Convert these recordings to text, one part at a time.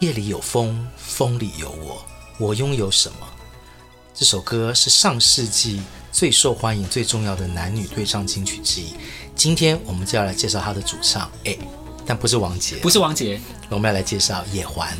夜里有风，风里有我，我拥有什么？这首歌是上世纪最受欢迎、最重要的男女对唱金曲之一。今天我们就要来介绍他的主唱，哎，但不是王杰，不是王杰，我们要来介绍叶欢。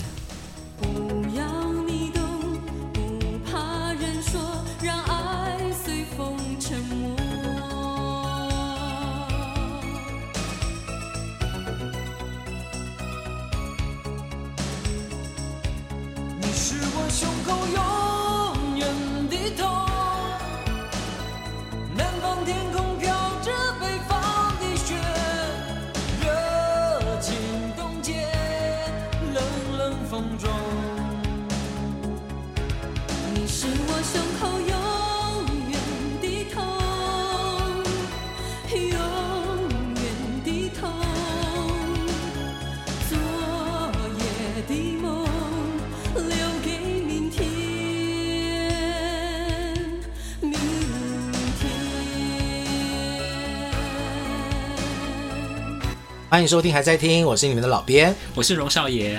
欢迎收听，还在听，我是你们的老编，我是荣少爷。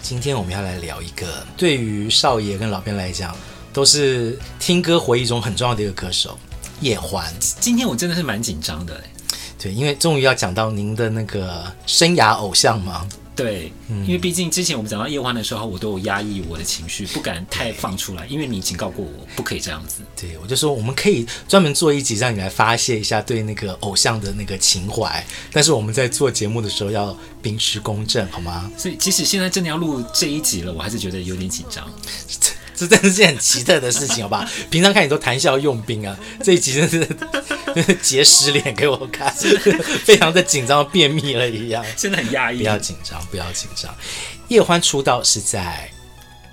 今天我们要来聊一个对于少爷跟老编来讲，都是听歌回忆中很重要的一个歌手叶欢。今天我真的是蛮紧张的，对，因为终于要讲到您的那个生涯偶像嘛。对，因为毕竟之前我们讲到叶欢的时候，我都有压抑我的情绪，不敢太放出来，因为你警告过我不可以这样子。对，我就说我们可以专门做一集，让你来发泄一下对那个偶像的那个情怀，但是我们在做节目的时候要秉持公正，好吗？所以即使现在真的要录这一集了，我还是觉得有点紧张。这真的是很奇特的事情，好吧？平常看你都谈笑用兵啊，这一集真是 结石脸给我看，非常的紧张，便秘了一样。真的很压抑，不要紧张，不要紧张。叶欢出道是在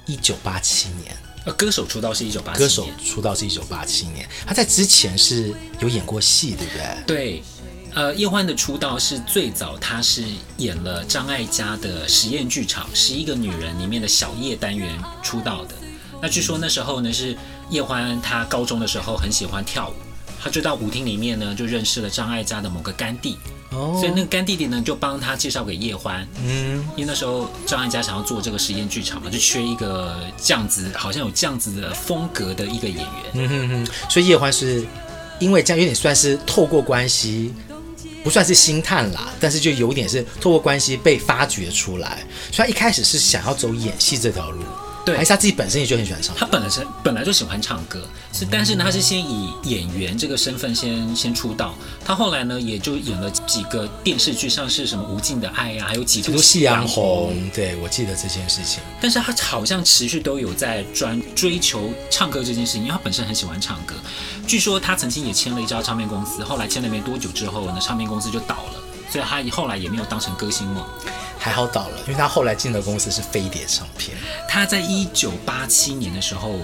一九八七年，呃，歌手出道是一九八七，歌手出道是一九八七年。他在之前是有演过戏，对不对？对，呃，叶欢的出道是最早，他是演了张艾嘉的实验剧场《十一个女人》里面的小叶单元出道的。那据说那时候呢，是叶欢他高中的时候很喜欢跳舞，他就到舞厅里面呢，就认识了张艾嘉的某个干弟，哦，所以那个干弟弟呢就帮他介绍给叶欢，嗯，因为那时候张艾嘉想要做这个实验剧场嘛，就缺一个这样子，好像有这样子的风格的一个演员，嗯哼哼，所以叶欢是因为这样有点算是透过关系，不算是星探啦，但是就有点是透过关系被发掘出来，所以他一开始是想要走演戏这条路。对，还是他自己本身也就很喜欢唱歌。他本来是本来就喜欢唱歌，是，但是呢，他是先以演员这个身份先先出道。他后来呢，也就演了几个电视剧，像是什么《无尽的爱》呀，还有几部《夕阳红》。对，我记得这件事情。但是他好像持续都有在专追求唱歌这件事情，因为他本身很喜欢唱歌。据说他曾经也签了一家唱片公司，后来签了没多久之后呢，唱片公司就倒了，所以他后来也没有当成歌星梦。还好倒了，因为他后来进的公司是飞碟唱片。他在一九八七年的时候，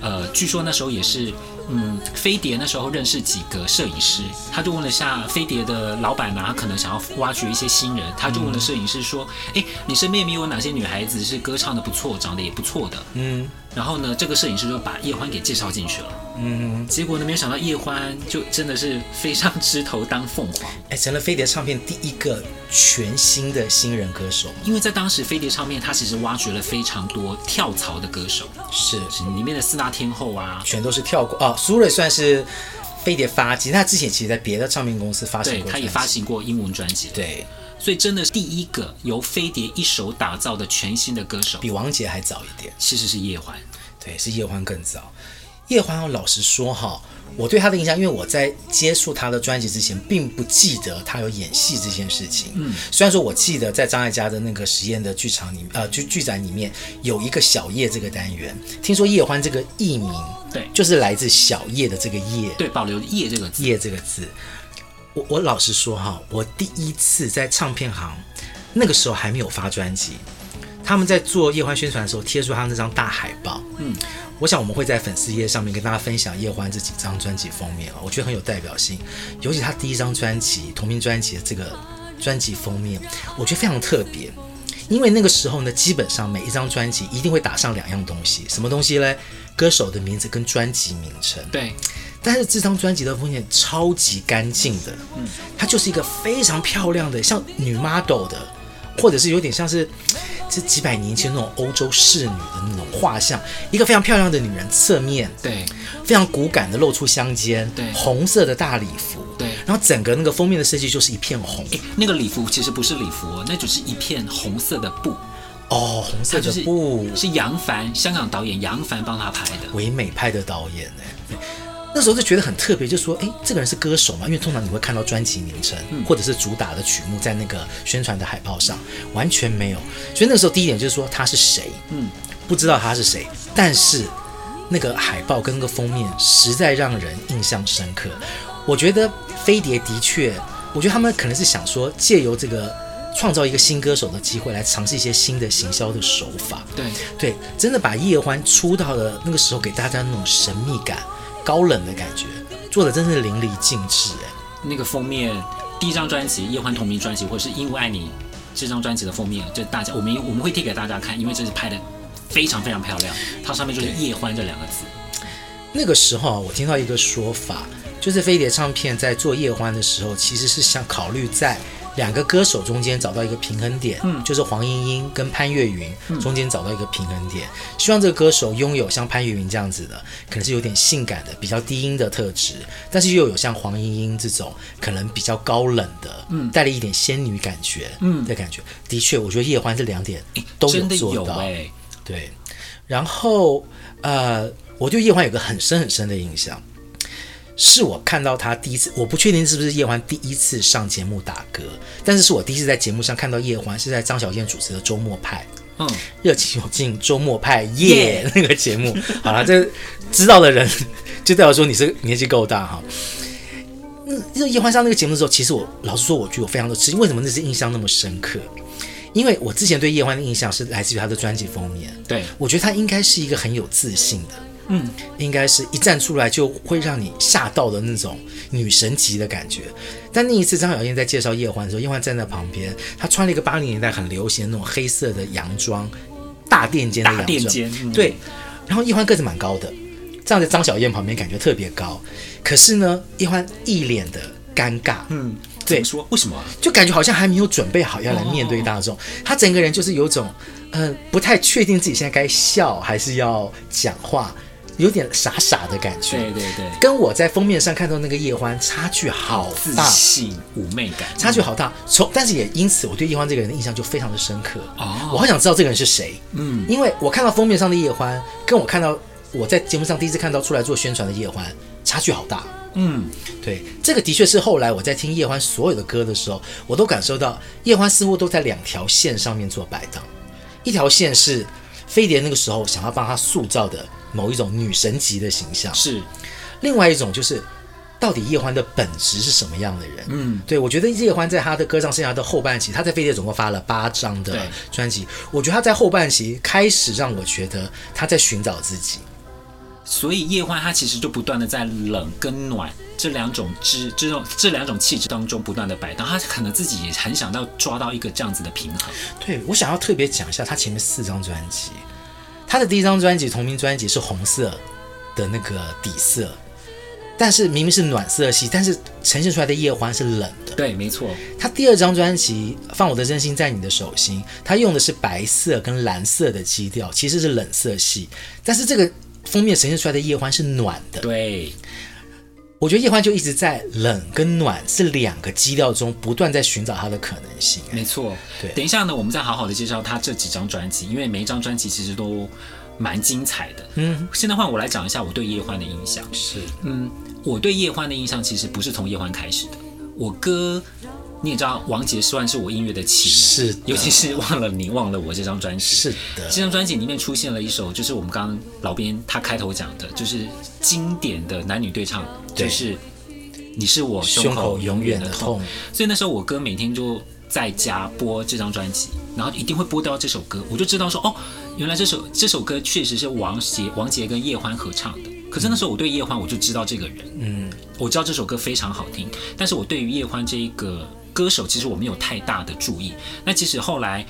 呃，据说那时候也是，嗯，飞碟那时候认识几个摄影师，他就问了下飞碟的老板嘛，他可能想要挖掘一些新人，他就问了摄影师说：“哎、嗯，你身边有没有哪些女孩子是歌唱的不错，长得也不错的？”嗯，然后呢，这个摄影师就把叶欢给介绍进去了。嗯，结果呢，没有想到叶欢就真的是飞上枝头当凤凰，哎，成了飞碟唱片第一个全新的新人歌手。因为在当时飞碟唱片，它其实挖掘了非常多跳槽的歌手，是。是里面的四大天后啊，全都是跳过。哦。苏芮算是飞碟发迹，他之前其实在别的唱片公司发行过，对，他也发行过英文专辑，对，所以真的是第一个由飞碟一手打造的全新的歌手，比王杰还早一点，其实是叶欢，对，是叶欢更早。叶欢，我老实说哈，我对他的印象，因为我在接触他的专辑之前，并不记得他有演戏这件事情。嗯，虽然说我记得在张艾嘉的那个实验的剧场里，呃，剧剧展里面有一个小叶这个单元。听说叶欢这个艺名，对，就是来自小叶的这个叶，对，保留叶这个字，叶这个字。我我老实说哈，我第一次在唱片行，那个时候还没有发专辑，他们在做叶欢宣传的时候，贴出他那张大海报。嗯。我想我们会在粉丝页上面跟大家分享叶欢这几张专辑封面啊，我觉得很有代表性。尤其他第一张专辑同名专辑的这个专辑封面，我觉得非常特别。因为那个时候呢，基本上每一张专辑一定会打上两样东西，什么东西嘞？歌手的名字跟专辑名称。对。但是这张专辑的封面超级干净的，嗯，它就是一个非常漂亮的，像女 model 的，或者是有点像是。这几百年前那种欧洲仕女的那种画像，一个非常漂亮的女人侧面，对，非常骨感的露出香肩，对，红色的大礼服，对，然后整个那个封面的设计就是一片红，诶，那个礼服其实不是礼服哦，那只是一片红色的布，哦，红色的布。是杨凡，香港导演杨凡帮他拍的，唯美派的导演哎。那时候就觉得很特别，就说，哎，这个人是歌手嘛？因为通常你会看到专辑名称或者是主打的曲目在那个宣传的海报上，完全没有。所以那个时候第一点就是说他是谁？嗯，不知道他是谁。但是那个海报跟那个封面实在让人印象深刻。我觉得飞碟的确，我觉得他们可能是想说借由这个创造一个新歌手的机会，来尝试一些新的行销的手法。对对，真的把叶欢出道的那个时候给大家那种神秘感。高冷的感觉，做的真是淋漓尽致哎！那个封面，第一张专辑叶欢同名专辑，或者是因为爱你这张专辑的封面，就大家我们我们会贴给大家看，因为这是拍的非常非常漂亮，它上面就是叶欢这两个字。那个时候我听到一个说法，就是飞碟唱片在做叶欢的时候，其实是想考虑在。两个歌手中间找到一个平衡点，嗯，就是黄莺莺跟潘越云中间找到一个平衡点，嗯，希望这个歌手拥有像潘越云这样子的，可能是有点性感的、比较低音的特质，但是又有像黄莺莺这种可能比较高冷的，嗯，带了一点仙女感觉，嗯，的感觉。的确，我觉得叶欢这两点都有做到，欸，对。然后，呃，我对叶欢有个很深很深的印象。是我看到他第一次，我不确定是不是叶欢第一次上节目打歌，但是是我第一次在节目上看到叶欢，是在张小燕主持的《周末派》，嗯，热情有劲，《周末派》耶、yeah! 那个节目，好了，这知道的人 就代表说你是年纪够大哈。那叶欢上那个节目的时候，其实我老实说，我觉得我非常的吃惊，为什么那次印象那么深刻？因为我之前对叶欢的印象是来自于他的专辑封面，对，我觉得他应该是一个很有自信的。嗯，应该是一站出来就会让你吓到的那种女神级的感觉。但那一次张小燕在介绍叶欢的时候，叶欢站在旁边，她穿了一个八零年代很流行的那种黑色的洋装，大垫肩的洋装，大垫肩，嗯、对。然后叶欢个子蛮高的，站在张小燕旁边感觉特别高。可是呢，叶欢一脸的尴尬。嗯，对，说为什么？就感觉好像还没有准备好要来面对大众。她、哦、整个人就是有种，嗯、呃，不太确定自己现在该笑还是要讲话。有点傻傻的感觉，对对对，跟我在封面上看到那个叶欢差距好大，自信妩媚感差距好大。从但是也因此，我对叶欢这个人的印象就非常的深刻。哦，我好想知道这个人是谁。嗯，因为我看到封面上的叶欢，跟我看到我在节目上第一次看到出来做宣传的叶欢，差距好大。嗯，对，这个的确是后来我在听叶欢所有的歌的时候，我都感受到叶欢似乎都在两条线上面做摆荡。一条线是飞碟那个时候想要帮他塑造的。某一种女神级的形象是，另外一种就是，到底叶欢的本质是什么样的人？嗯，对，我觉得叶欢在他的歌唱生涯的后半期，他在飞碟总共发了八张的专辑，我觉得他在后半期开始让我觉得他在寻找自己。所以叶欢他其实就不断的在冷跟暖这两种之这种这两种气质当中不断的摆荡，他可能自己也很想要抓到一个这样子的平衡。对，我想要特别讲一下他前面四张专辑。他的第一张专辑同名专辑是红色，的那个底色，但是明明是暖色系，但是呈现出来的叶欢是冷的。对，没错。他第二张专辑《放我的真心在你的手心》，他用的是白色跟蓝色的基调，其实是冷色系，但是这个封面呈现出来的叶欢是暖的。对。我觉得叶欢就一直在冷跟暖是两个基调中不断在寻找它的可能性。没错，对。等一下呢，我们再好好的介绍他这几张专辑，因为每一张专辑其实都蛮精彩的。嗯，现在换我来讲一下我对叶欢的印象。是，嗯，我对叶欢的印象其实不是从叶欢开始的。我哥你也知道，王杰算是我音乐的启蒙，是，尤其是忘了你忘了我这张专辑，是的，这张专辑里面出现了一首，就是我们刚刚老编他开头讲的，就是经典的男女对唱，就是你是我胸口永远的痛。所以那时候我哥每天就在家播这张专辑，然后一定会播到这首歌，我就知道说，哦，原来这首这首歌确实是王杰王杰跟叶欢合唱的。可是那时候我对叶欢我就知道这个人，嗯，我知道这首歌非常好听，但是我对于叶欢这一个。歌手其实我没有太大的注意，那其实后来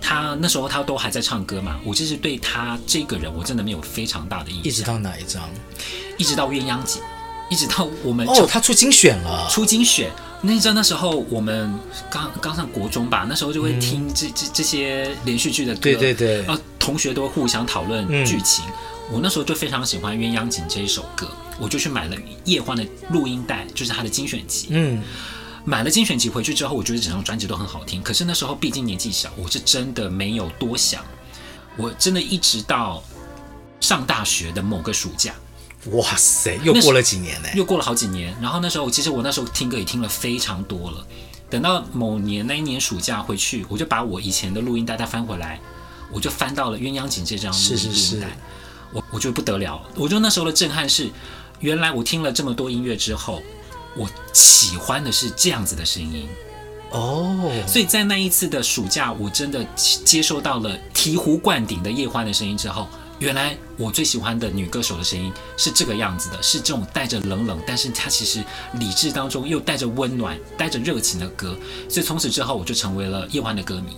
他那时候他都还在唱歌嘛，我其实对他这个人我真的没有非常大的印象。一直到哪一张？一直到鸳鸯锦，一直到我们哦，他出精选了，出精选那一张，那时候我们刚刚上国中吧，那时候就会听这这、嗯、这些连续剧的歌，对对对，啊同学都会互相讨论剧情、嗯。我那时候就非常喜欢鸳鸯锦这一首歌，我就去买了叶欢的录音带，就是他的精选集，嗯。买了精选集回去之后，我觉得整张专辑都很好听。可是那时候毕竟年纪小，我是真的没有多想。我真的一直到上大学的某个暑假，哇塞，又过了几年呢？又过了好几年。然后那时候，其实我那时候听歌也听了非常多了。等到某年那一年暑假回去，我就把我以前的录音带再翻回来，我就翻到了鸳鸯锦这张录音带。是是是。我我觉得不得了，我觉得那时候的震撼是，原来我听了这么多音乐之后。我喜欢的是这样子的声音哦，所以在那一次的暑假，我真的接收到了醍醐灌顶的叶欢的声音之后，原来我最喜欢的女歌手的声音是这个样子的，是这种带着冷冷，但是她其实理智当中又带着温暖、带着热情的歌，所以从此之后我就成为了叶欢的歌迷。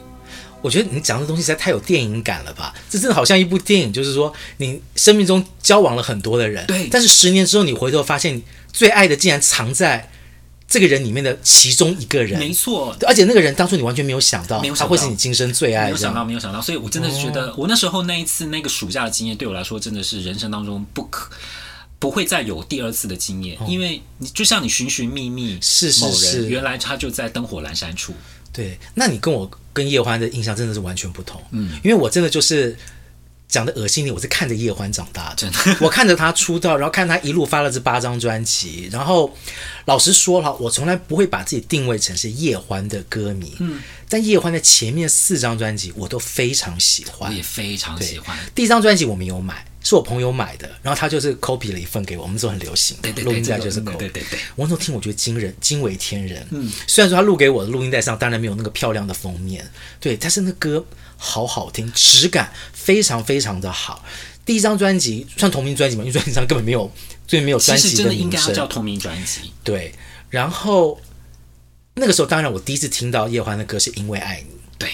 我觉得你讲的东西实在太有电影感了吧？这真的好像一部电影，就是说你生命中交往了很多的人，对，但是十年之后你回头发现。最爱的竟然藏在这个人里面的其中一个人，没错，而且那个人当初你完全没有想到，他会是你今生最爱，没有想到，没有想到，所以我真的是觉得，我那时候那一次那个暑假的经验，对我来说真的是人生当中不可不会再有第二次的经验，因为你就像你寻寻觅觅，是是是，原来他就在灯火阑珊处。对，那你跟我跟叶欢的印象真的是完全不同，嗯，因为我真的就是。讲的恶心点，我是看着叶欢长大的，真的。我看着他出道，然后看他一路发了这八张专辑，然后老实说哈，我从来不会把自己定位成是叶欢的歌迷。嗯，但叶欢的前面四张专辑我都非常喜欢，我也非常喜欢。第一张专辑我没有买，是我朋友买的，然后他就是 copy 了一份给我，我们那时候很流行，对对对，录音带就是 copy，对对对。我那时候听，我觉得惊人，惊为天人。嗯，虽然说他录给我的录音带上当然没有那个漂亮的封面，对，但是那歌。好好听，质感非常非常的好。第一张专辑算同名专辑吗？因为专辑上根本没有，所以没有专辑的名称。真的应该要叫同名专辑。对，然后那个时候，当然我第一次听到叶欢的歌是因为爱你。对。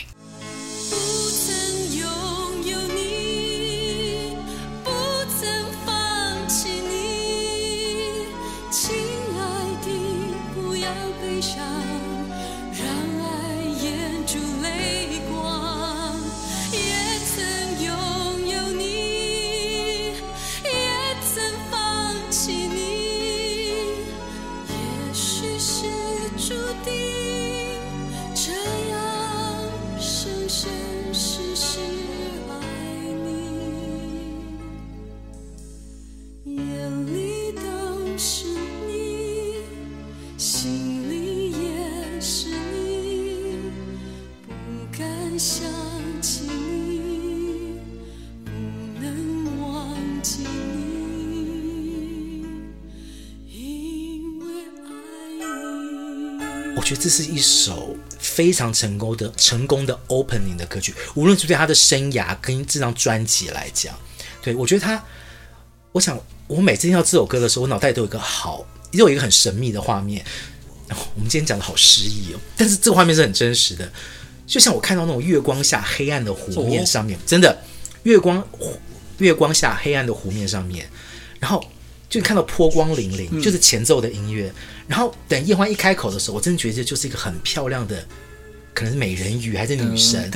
觉得这是一首非常成功的、成功的 opening 的歌曲，无论是对他的生涯跟这张专辑来讲，对，我觉得他，我想我每次听到这首歌的时候，我脑袋都有一个好，也有一个很神秘的画面。我们今天讲的好诗意哦，但是这个画面是很真实的，就像我看到那种月光下黑暗的湖面上面，真的月光月光下黑暗的湖面上面，然后就看到波光粼粼，嗯、就是前奏的音乐。然后等叶欢一开口的时候，我真的觉得这就是一个很漂亮的。可能是美人鱼还是女神？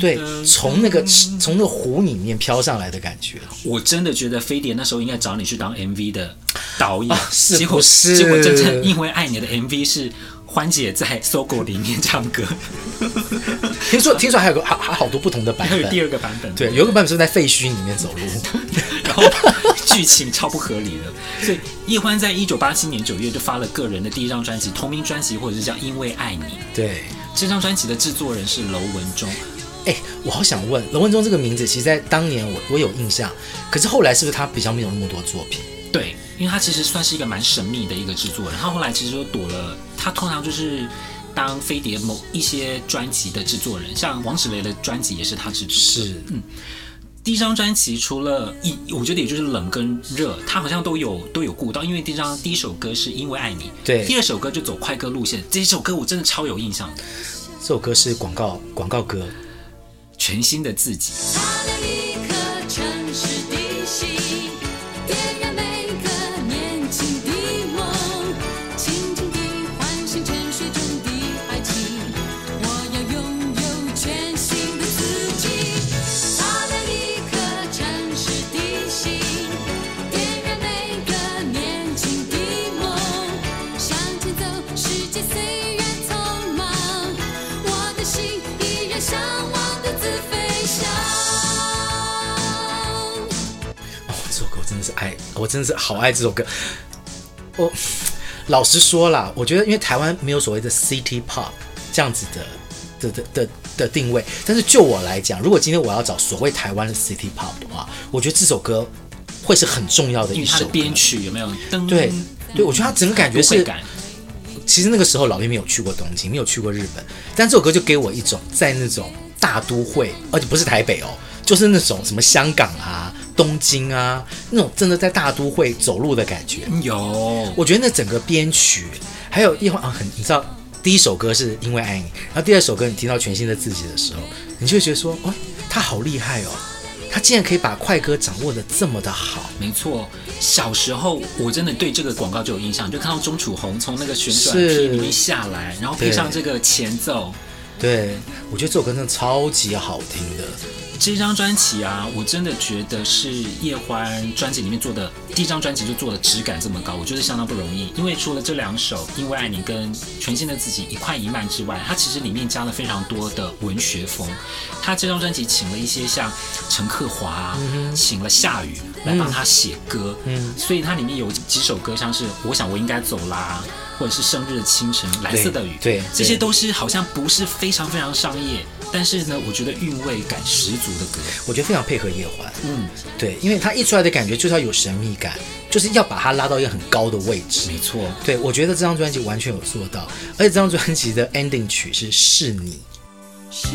对，从那个从那个湖里面飘上来的感觉。我真的觉得飞碟那时候应该找你去当 MV 的导演，是结果是结果真正因为爱你的 MV 是欢姐在搜狗里面唱歌。听说听说还有个还还好多不同的版本，还有第二个版本，对，有一个版本是在废墟里面走路，然后剧情超不合理的。所以易欢在一九八七年九月就发了个人的第一张专辑，同名专辑或者是叫《因为爱你》。对。这张专辑的制作人是楼文忠，哎，我好想问楼文忠这个名字，其实，在当年我我有印象，可是后来是不是他比较没有那么多作品？对，因为他其实算是一个蛮神秘的一个制作人，他后来其实都躲了，他通常就是当飞碟某一些专辑的制作人，像王志雷的专辑也是他制作。是，嗯。第一张专辑除了一，我觉得也就是冷跟热，他好像都有都有顾到。因为第一张第一首歌是因为爱你，对，第二首歌就走快歌路线。这首歌我真的超有印象的，这首歌是广告广告歌，全新的自己。我真的是好爱这首歌。我老实说啦，我觉得因为台湾没有所谓的 City Pop 这样子的的的的的定位，但是就我来讲，如果今天我要找所谓台湾的 City Pop 的话，我觉得这首歌会是很重要的一首歌。编曲有没有？对对，我觉得它整个感觉是。其实那个时候老编没有去过东京，没有去过日本，但这首歌就给我一种在那种大都会，而且不是台北哦，就是那种什么香港啊。东京啊，那种真的在大都会走路的感觉有。我觉得那整个编曲，还有一会啊，很你知道，第一首歌是因为爱你，然后第二首歌你听到全新的自己的时候，你就会觉得说，哦，他好厉害哦，他竟然可以把快歌掌握的这么的好。没错，小时候我真的对这个广告就有印象，就看到钟楚红从那个旋转梯里面下来，然后配上这个前奏，对，对我觉得这首歌真的超级好听的。这张专辑啊，我真的觉得是叶欢专辑里面做的第一张专辑就做的质感这么高，我觉得相当不容易。因为除了这两首《因为爱你》跟全新的自己一快一慢之外，它其实里面加了非常多的文学风。他这张专辑请了一些像陈克华，嗯、请了夏雨来帮他写歌，嗯，所以它里面有几首歌像是《我想我应该走啦》。或者是生日的清晨，蓝色的雨，对，对，这些都是好像不是非常非常商业，但是呢，我觉得韵味感十足的歌，我觉得非常配合叶环，嗯，对，因为他一出来的感觉就是要有神秘感，就是要把它拉到一个很高的位置，没错，对，我觉得这张专辑完全有做到，而且这张专辑的 ending 曲是是你。是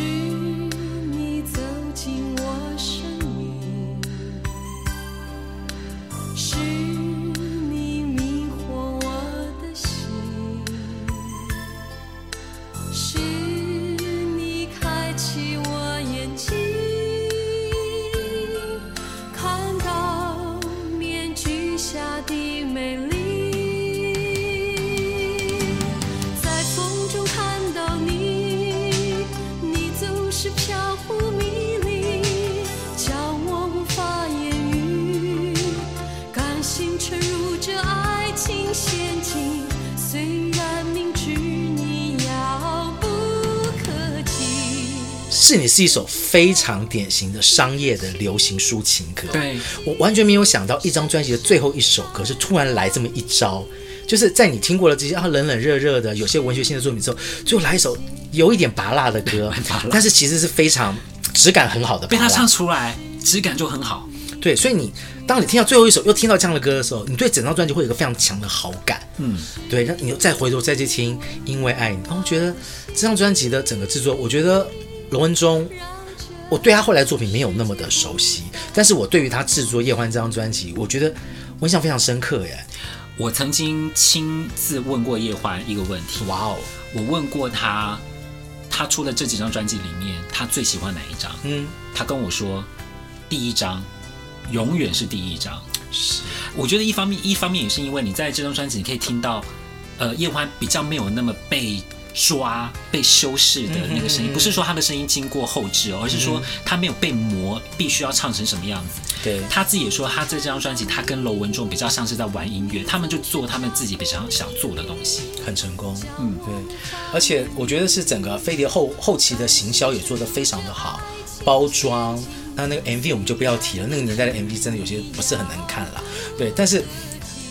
是你是一首非常典型的商业的流行抒情歌。对，我完全没有想到，一张专辑的最后一首歌是突然来这么一招，就是在你听过了这些啊冷冷热热的有些文学性的作品之后，最后来一首有一点拔辣的歌，但是其实是非常质感很好的，被他唱出来质感就很好。对，所以你当你听到最后一首又听到这样的歌的时候，你对整张专辑会有一个非常强的好感。嗯，对，那你又再回头再去听《因为爱你》，然后觉得这张专辑的整个制作，我觉得。罗文忠，我对他后来的作品没有那么的熟悉，但是我对于他制作《叶欢》这张专辑，我觉得我印象非常深刻耶。我曾经亲自问过叶欢一个问题，哇哦，我问过他，他出的这几张专辑里面，他最喜欢哪一张？嗯，他跟我说，第一张《永远是第一张。是，我觉得一方面一方面也是因为你在这张专辑你可以听到，呃，叶欢比较没有那么被。抓被修饰的那个声音，不是说他的声音经过后置哦，而是说他没有被磨，必须要唱成什么样子。对，他自己也说，他在这张专辑，他跟楼文仲比较像是在玩音乐，他们就做他们自己比较想做的东西，很成功。嗯，对。而且我觉得是整个飞碟后后期的行销也做得非常的好，包装。那那个 MV 我们就不要提了，那个年代的 MV 真的有些不是很难看了。对，但是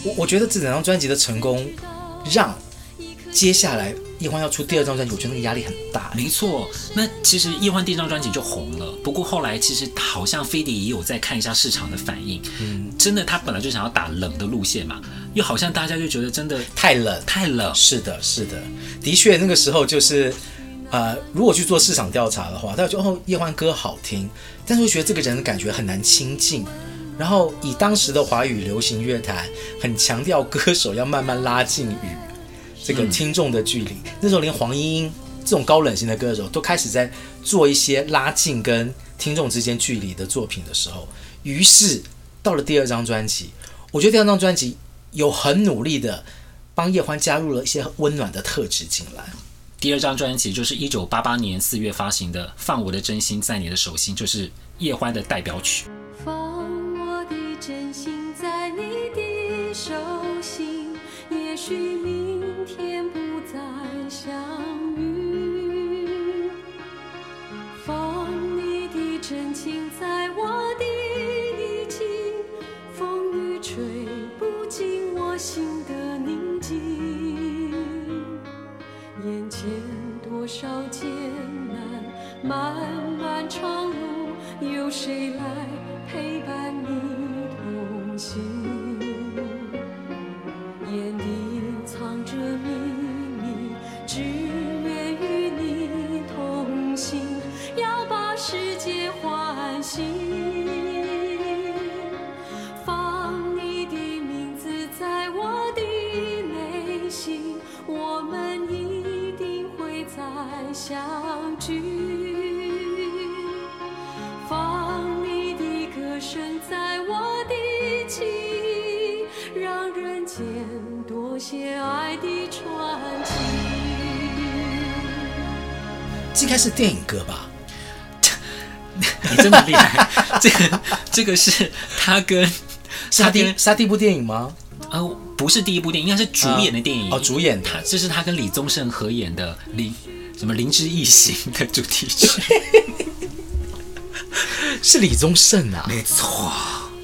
我我觉得这整张专辑的成功，让接下来。叶欢要出第二张专辑，我觉得那个压力很大。没错，那其实叶欢第一张专辑就红了，不过后来其实好像飞碟也有在看一下市场的反应。嗯，真的，他本来就想要打冷的路线嘛，又好像大家就觉得真的太冷，太冷。是的，是的，的确那个时候就是，呃，如果去做市场调查的话，大家觉得哦，叶欢歌好听，但是会觉得这个人的感觉很难亲近。然后以当时的华语流行乐坛，很强调歌手要慢慢拉近与。这个听众的距离，嗯、那时候连黄莺莺这种高冷型的歌手都开始在做一些拉近跟听众之间距离的作品的时候，于是到了第二张专辑，我觉得第二张专辑有很努力的帮叶欢加入了一些温暖的特质进来。第二张专辑就是一九八八年四月发行的《放我的真心在你的手心》，就是叶欢的代表曲。放我的真心在你的手心，也许。少艰难，漫漫长路，有谁来陪伴你同行？这应该是电影歌吧？你这么厉害！这个这个是他跟沙丁沙第一部电影吗？呃，不是第一部电影，应该是主演的电影。呃、哦，主演他，这是他跟李宗盛合演的《灵什么灵之异形》的主题曲，是李宗盛啊？没错，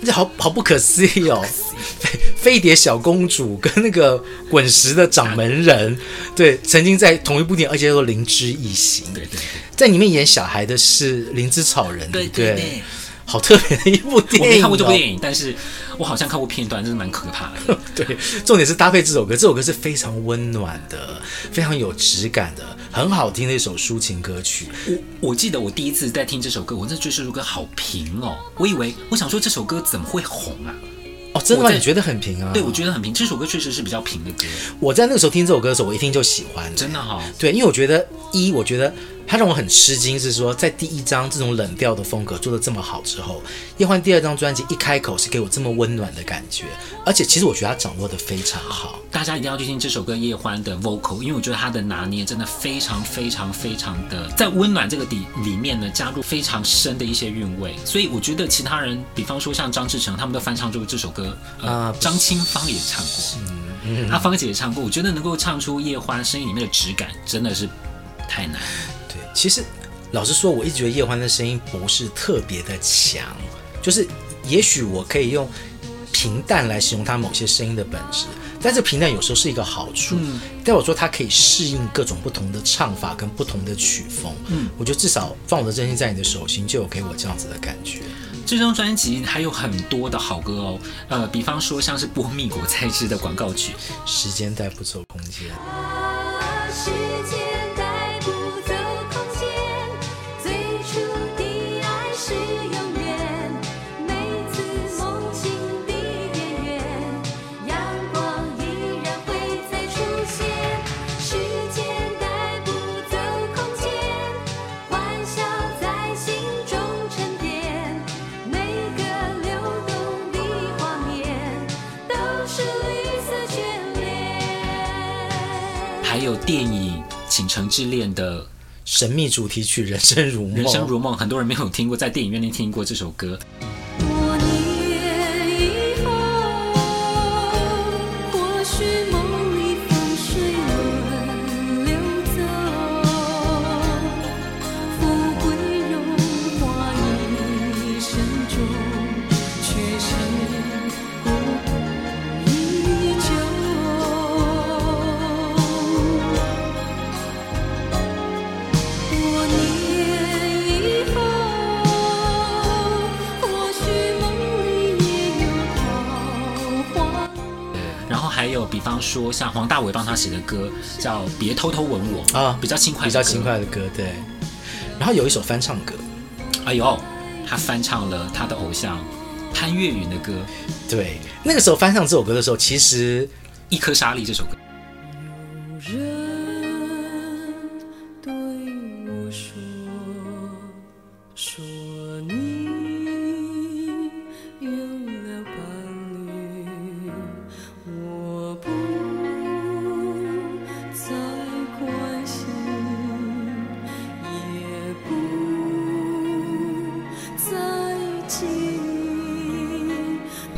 这好好不可思议哦。飞碟小公主跟那个滚石的掌门人，对，曾经在同一部电影，而且叫做《灵之异形》。对对对，在里面演小孩的是灵芝草人。对对对，好特别的一部电影。我没看过这部电影，但是我好像看过片段，真是蛮可怕的。对，重点是搭配这首歌，这首歌是非常温暖的，非常有质感的，很好听的一首抒情歌曲。我我记得我第一次在听这首歌，我真的觉得这首歌好平哦。我以为我想说这首歌怎么会红啊？哦，真的吗？你觉得很平啊？对，我觉得很平。这首歌确实是比较平的歌。我在那个时候听这首歌的时候，我一听就喜欢。真的哈、哦？对，因为我觉得一，我觉得它让我很吃惊，是说在第一张这种冷调的风格做的这么好之后，叶欢第二张专辑一开口是给我这么温暖的感觉，而且其实我觉得他掌握的非常好。大家一定要去听这首歌叶欢的 vocal，因为我觉得他的拿捏真的非常非常非常的在温暖这个底里面呢，加入非常深的一些韵味。所以我觉得其他人，比方说像张志成，他们都翻唱过这首歌，呃。啊张清芳也唱过，嗯，阿芳姐也唱过。我觉得能够唱出叶欢声音里面的质感，真的是太难。对，其实老实说，我一直觉得叶欢的声音不是特别的强，就是也许我可以用平淡来形容他某些声音的本质，但这平淡有时候是一个好处。嗯，但我说他可以适应各种不同的唱法跟不同的曲风。嗯，我觉得至少放我的真心在你的手心，就有给我这样子的感觉。这张专辑还有很多的好歌哦，呃，比方说像是波蜜果菜汁的广告曲，《时间带不走空间》。有电影《倾城之恋》的神秘主题曲《人生如梦》。人生如梦，很多人没有听过，在电影院里听过这首歌。像黄大炜帮他写的歌叫《别偷偷吻我》啊，比较轻快，比较轻快的歌，对。然后有一首翻唱歌，哎呦，他翻唱了他的偶像潘越云的歌。对，那个时候翻唱这首歌的时候，其实《一颗沙粒》这首歌。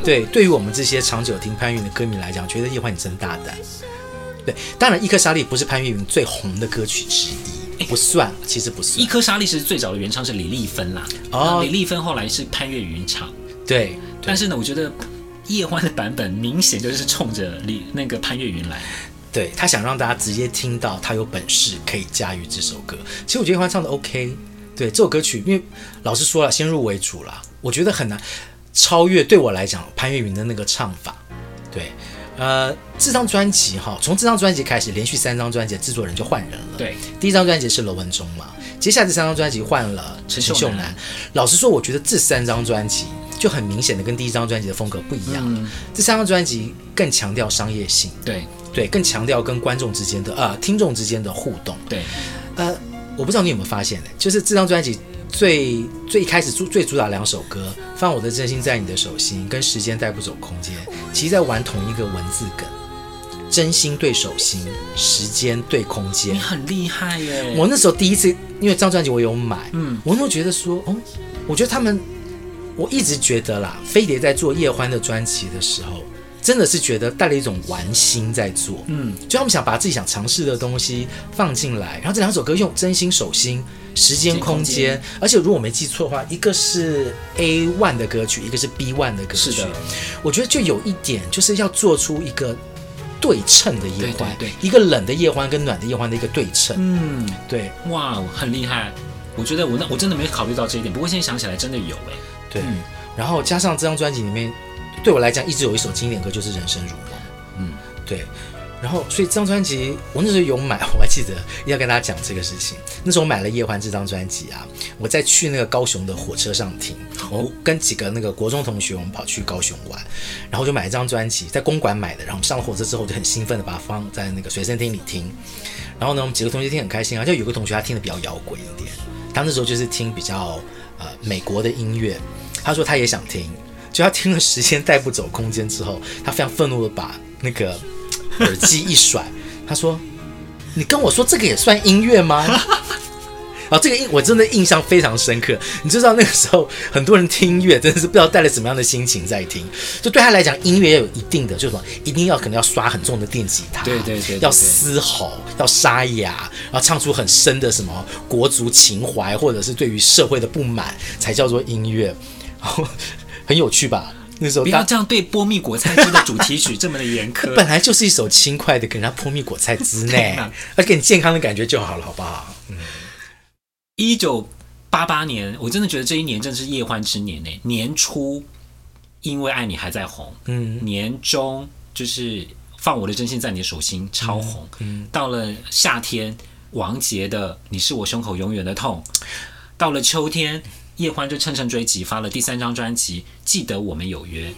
对，对于我们这些长久听潘越云的歌迷来讲，觉得叶欢你真大胆。对，当然，《一颗沙粒》不是潘越云最红的歌曲之一，不算，其实不算。《一颗沙粒》是最早的原唱是李丽芬啦，哦，李丽芬后来是潘越云唱，对。对，但是呢，我觉得叶欢的版本明显就是冲着李那个潘越云来，对，他想让大家直接听到他有本事可以驾驭这首歌。其实我觉得叶欢唱的 OK，对这首歌曲，因为老实说了，先入为主了，我觉得很难超越。对我来讲，潘越云的那个唱法，对。呃，这张专辑哈，从这张专辑开始，连续三张专辑的制作人就换人了。对，第一张专辑是罗文忠嘛，接下来这三张专辑换了陈秀男。老实说，我觉得这三张专辑就很明显的跟第一张专辑的风格不一样。嗯、这三张专辑更强调商业性，对对，更强调跟观众之间的呃听众之间的互动。对，呃，我不知道你有没有发现呢，就是这张专辑。最最一开始主最主打两首歌，放我的真心在你的手心，跟时间带不走空间，其实在玩同一个文字梗，真心对手心，时间对空间。你很厉害耶！我那时候第一次，因为这张专辑我有买，嗯，我那时候觉得说，哦，我觉得他们，我一直觉得啦，飞碟在做叶欢的专辑的时候，真的是觉得带了一种玩心在做，嗯，就他们想把自己想尝试的东西放进来，然后这两首歌用真心手心。时间空间，而且如果我没记错的话，一个是 A one 的歌曲，一个是 B one 的歌曲。是的，我觉得就有一点，就是要做出一个对称的夜欢，对，一个冷的夜欢跟暖的夜欢的一个对称。嗯，对，哇，很厉害。我觉得我那我真的没考虑到这一点，不过现在想起来真的有哎。对，嗯、然后加上这张专辑里面，对我来讲一直有一首经典歌，就是《人生如梦》。嗯，对。然后，所以这张专辑我那时候有买，我还记得要跟大家讲这个事情。那时候我买了叶欢这张专辑啊，我在去那个高雄的火车上听，我跟几个那个国中同学，我们跑去高雄玩，然后就买一张专辑，在公馆买的。然后我们上了火车之后，就很兴奋的把它放在那个随身听里听。然后呢，我们几个同学听很开心啊，就有个同学他听的比较摇滚一点，他那时候就是听比较呃美国的音乐，他说他也想听，就他听了《时间带不走空间》之后，他非常愤怒的把那个。耳机一甩，他说：“你跟我说这个也算音乐吗？” 然后这个印我真的印象非常深刻。你知道那个时候很多人听音乐真的是不知道带了什么样的心情在听。就对他来讲，音乐要有一定的，就是什么，一定要可能要刷很重的电吉他，对对对，对对对，要嘶吼，要沙哑，然后唱出很深的什么国族情怀，或者是对于社会的不满，才叫做音乐。然后很有趣吧？那首不要这样对波蜜果菜汁的主题曲这么的严苛。本来就是一首轻快的，给人家波蜜果菜汁呢，要给你健康的感觉就好了，好不好？嗯。一九八八年，我真的觉得这一年正是叶欢之年呢。年初，因为爱你还在红，嗯。年中就是放我的真心在你的手心，超红。嗯。到了夏天，王杰的你是我胸口永远的痛。到了秋天。叶欢就乘胜追击，发了第三张专辑《记得我们有约》。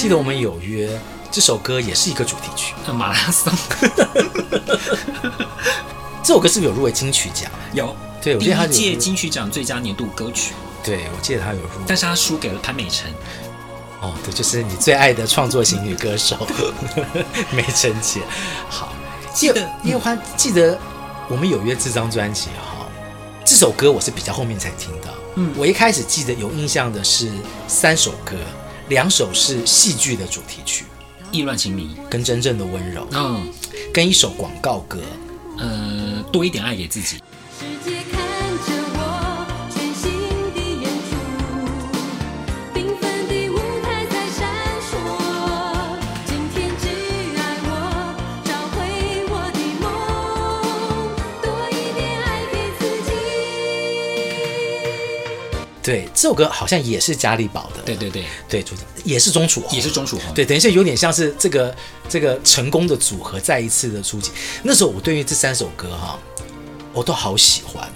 记得我们有约这首歌也是一个主题曲，马拉松。这首歌是不是有入围金曲奖？有，对，我记得他第一届金曲奖最佳年度歌曲。对，我记得他有入，但是他输给了潘美辰。哦，对，就是你最爱的创作型女歌手 美辰姐。好，记得叶欢，记得我们有约这张专辑哈。这首歌我是比较后面才听到。嗯，我一开始记得有印象的是三首歌，两首是戏剧的主题曲，《意乱情迷》跟《真正的温柔》。嗯，跟一首广告歌，呃，多一点爱给自己。对，这首歌好像也是嘉利宝的。对对对对，也是钟楚红，也是钟楚红。对，等一下有点像是这个这个成功的组合再一次的出击。那时候我对于这三首歌哈，我都好喜欢。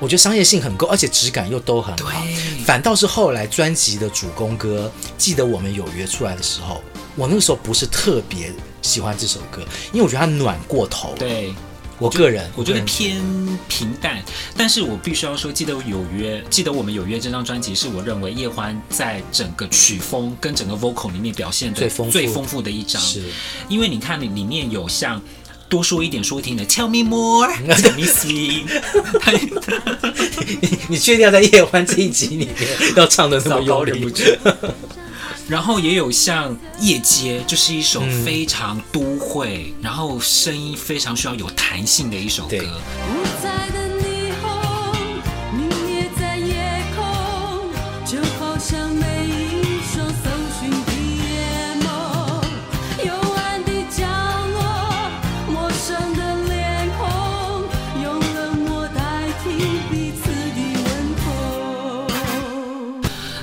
我觉得商业性很够，而且质感又都很好。反倒是后来专辑的主攻歌，记得我们有约出来的时候，我那个时候不是特别喜欢这首歌，因为我觉得它暖过头。对。我个人我觉得偏平淡，但是我必须要说，记得有约，记得我们有约这张专辑，是我认为叶欢在整个曲风跟整个 vocal 里面表现的最丰最丰富的一张。是，因为你看里里面有像多说一点说听的 Tell me more，Tell me sweet。你你确定要在叶欢这一集里面要唱的那么有力？然后也有像夜街，就是一首非常都会，嗯、然后声音非常需要有弹性的一首歌。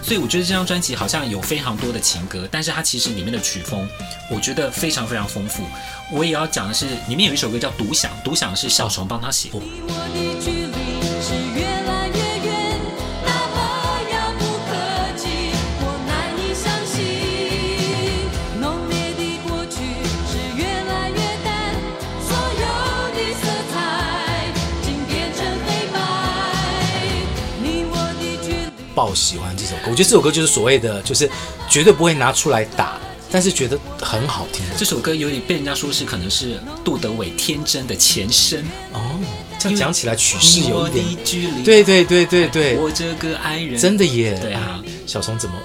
所以我觉得这张专辑好像有非常多的情歌，但是它其实里面的曲风，我觉得非常非常丰富。我也要讲的是，里面有一首歌叫《独享》，独享是小虫帮他写。过爆喜欢这首歌，我觉得这首歌就是所谓的，就是绝对不会拿出来打，但是觉得很好听。这首歌有点被人家说是可能是杜德伟《天真》的前身哦。这样讲起来曲式有一点，对对对对对，我这个爱人真的耶。对啊，小松怎么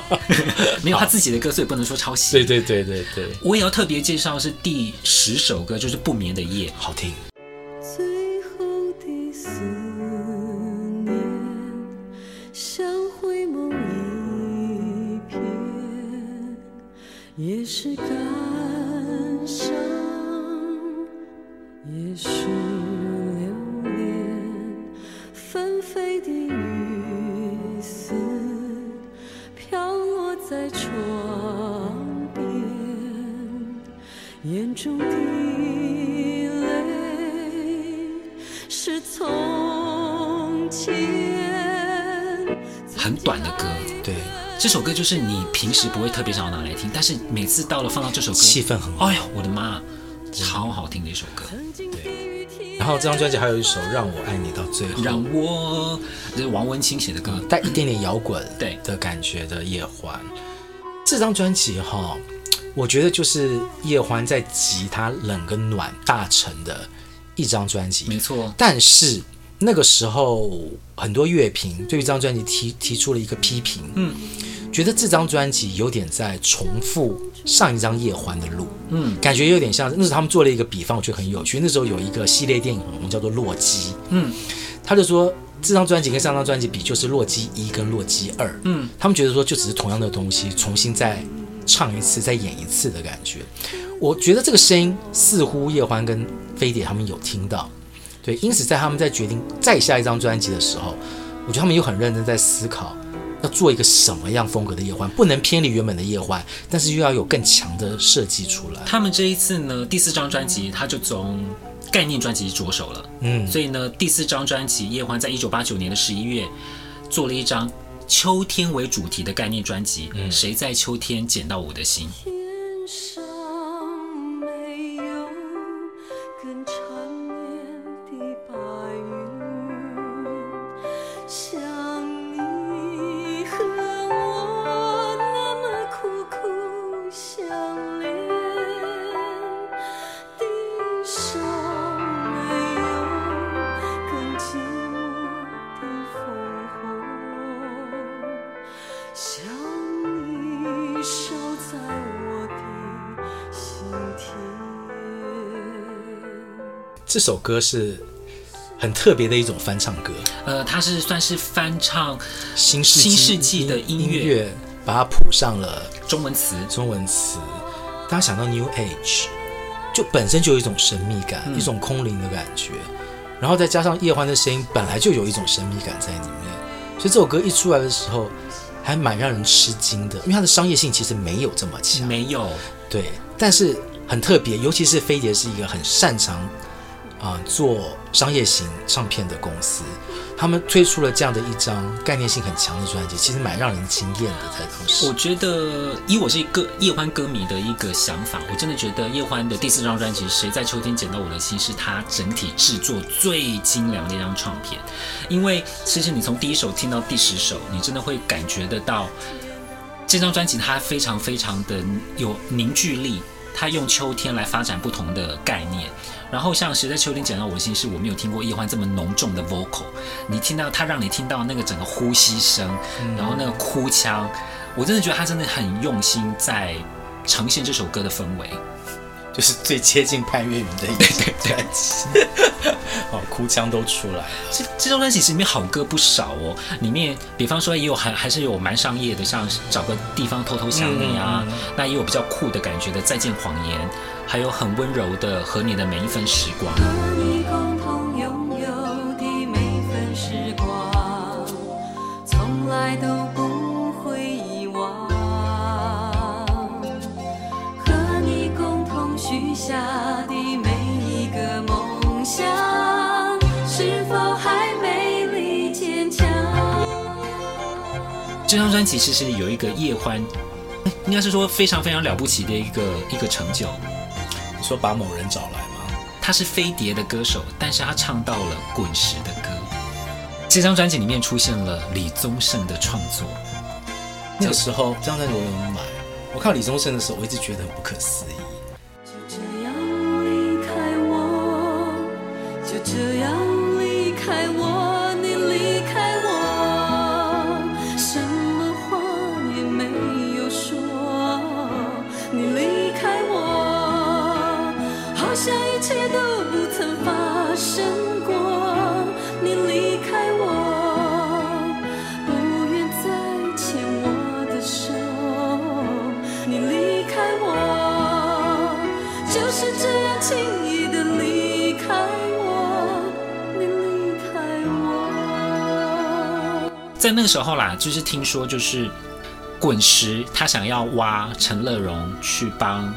没有他自己的歌，所以不能说抄袭。对对对对对，我也要特别介绍是第十首歌，就是《不眠的夜》，好听。也是感伤，也是留恋。纷飞的雨丝飘落在窗边，眼中的泪是从前。很短的歌，对。这首歌就是你平时不会特别想要拿来听，但是每次到了放到这首歌，气氛很好。哎呦，我的妈，超好听的一首歌。对，然后这张专辑还有一首《让我爱你到最后》，让我这是王文清写的歌，带一点点摇滚对的感觉的叶欢。这张专辑哈，我觉得就是叶欢在集他冷跟暖大成的一张专辑，没错。但是。那个时候，很多乐评对于这张专辑提提出了一个批评，嗯，觉得这张专辑有点在重复上一张叶欢的路，嗯，感觉有点像。那时候他们做了一个比方，我觉得很有趣。那时候有一个系列电影我们，叫做《洛基》，嗯，他就说这张专辑跟上张专辑比，就是《洛基一》跟《洛基二》，嗯，他们觉得说就只是同样的东西，重新再唱一次、再演一次的感觉。我觉得这个声音似乎叶欢跟飞碟他们有听到。对，因此在他们在决定再下一张专辑的时候，我觉得他们又很认真在思考，要做一个什么样风格的夜欢，不能偏离原本的夜欢，但是又要有更强的设计出来。他们这一次呢，第四张专辑他就从概念专辑着手了，嗯，所以呢，第四张专辑叶欢在一九八九年的十一月做了一张秋天为主题的概念专辑《嗯、谁在秋天捡到我的心》。像你和我那么苦苦相恋，地上没有更寂寞的枫红，像你守在我的心田。这首歌是。很特别的一种翻唱歌，呃，它是算是翻唱新世新世纪的音乐，把它谱上了中文词。中文词，大家想到 New Age，就本身就有一种神秘感，嗯、一种空灵的感觉，然后再加上叶欢的声音，本来就有一种神秘感在里面，所以这首歌一出来的时候，还蛮让人吃惊的，因为它的商业性其实没有这么强，没有，对，但是很特别，尤其是飞碟是一个很擅长。啊，做商业型唱片的公司，他们推出了这样的一张概念性很强的专辑，其实蛮让人惊艳的。在当时，我觉得以我是一个叶欢歌迷的一个想法，我真的觉得叶欢的第四张专辑《谁在秋天捡到我的心》是他整体制作最精良的一张唱片。因为其实你从第一首听到第十首，你真的会感觉得到这张专辑它非常非常的有凝聚力，它用秋天来发展不同的概念。然后像《谁在秋天捡到我的心》，是我没有听过易欢这么浓重的 vocal。你听到他让你听到那个整个呼吸声，然后那个哭腔，我真的觉得他真的很用心在呈现这首歌的氛围，就是最接近潘越云的一张专辑。哦，哭腔都出来了。这这张专辑其实里面好歌不少哦，里面比方说也有还还是有蛮商业的，像找个地方偷偷想你啊，嗯嗯嗯，那也有比较酷的感觉的《再见谎言》。还有很温柔的和你的每一分时光，和你共同拥有的每分时光，从来都不会遗忘。和你共同许下的每一个梦想，是否还美丽坚强？这张专辑其实有一个叶欢，应该是说非常非常了不起的一个一个成就。说把某人找来吗？他是飞碟的歌手，但是他唱到了滚石的歌。这张专辑里面出现了李宗盛的创作。那个时候，这张专辑我有买。我看到李宗盛的时候，我一直觉得很不可思议。就这样离开我，就这样离开我，发生过。你离开我，不愿再牵我的手。你离开我，就是这样轻易的离开我。你离开我。在那个时候啦，就是听说，就是滚石他想要挖陈乐融去帮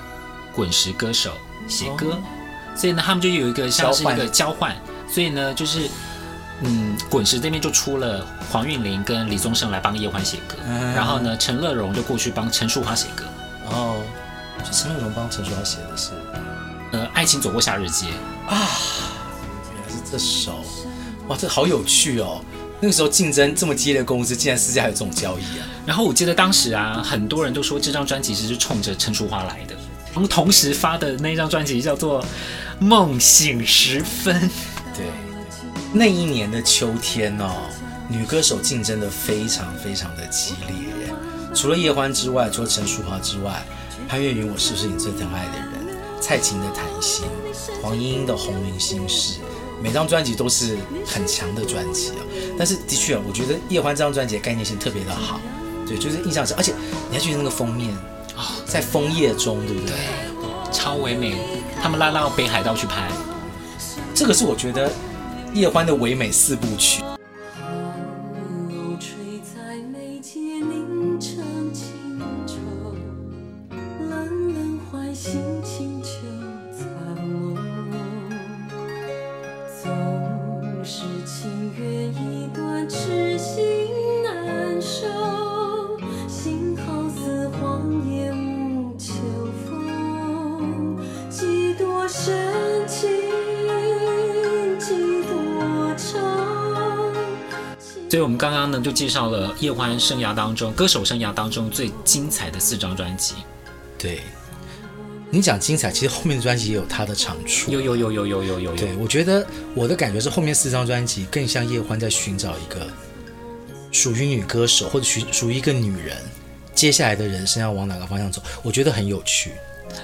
滚石歌手。写歌，所以呢，他们就有一个像是一个交换，所以呢，就是嗯，滚石这边就出了黄韵玲跟李宗盛来帮叶欢写歌，嗯、然后呢，陈乐融就过去帮陈淑桦写歌，然后就陈乐融帮陈淑桦写的是？呃，爱情走过夏日街。啊，原来是这首，哇，这好有趣哦，那个时候竞争这么激烈的公司，竟然私下有这种交易啊，然后我记得当时啊，很多人都说这张专辑其实是冲着陈淑桦来的。我们同时发的那张专辑叫做《梦醒时分》。对，那一年的秋天哦，女歌手竞争的非常非常的激烈。除了叶欢之外，除了陈淑桦之外，潘越云《我是不是你最疼爱的人》，蔡琴的《谈心》，黄莺莺的《红云心事》，每张专辑都是很强的专辑啊。但是的确，我觉得叶欢这张专辑的概念性特别的好。对，就是印象深，而且你还记得那个封面啊？在枫叶中，对不对？对，超唯美。他们拉拉到北海道去拍，这个是我觉得叶欢的唯美四部曲。就介绍了叶欢生涯当中歌手生涯当中最精彩的四张专辑。对，你讲精彩，其实后面的专辑也有它的长处。有有有有有有有。对，我觉得我的感觉是后面四张专辑更像叶欢在寻找一个属于女歌手或者属属于一个女人，接下来的人生要往哪个方向走，我觉得很有趣。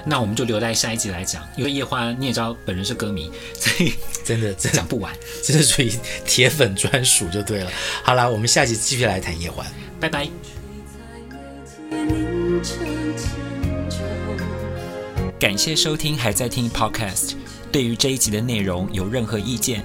那我们就留在下一集来讲，因为叶欢你也知道本人是歌迷，所以 真的真讲不完，这是属于铁粉专属就对了。好了，我们下集继续来谈叶欢，拜拜。感谢收听，还在听 Podcast。对于这一集的内容有任何意见，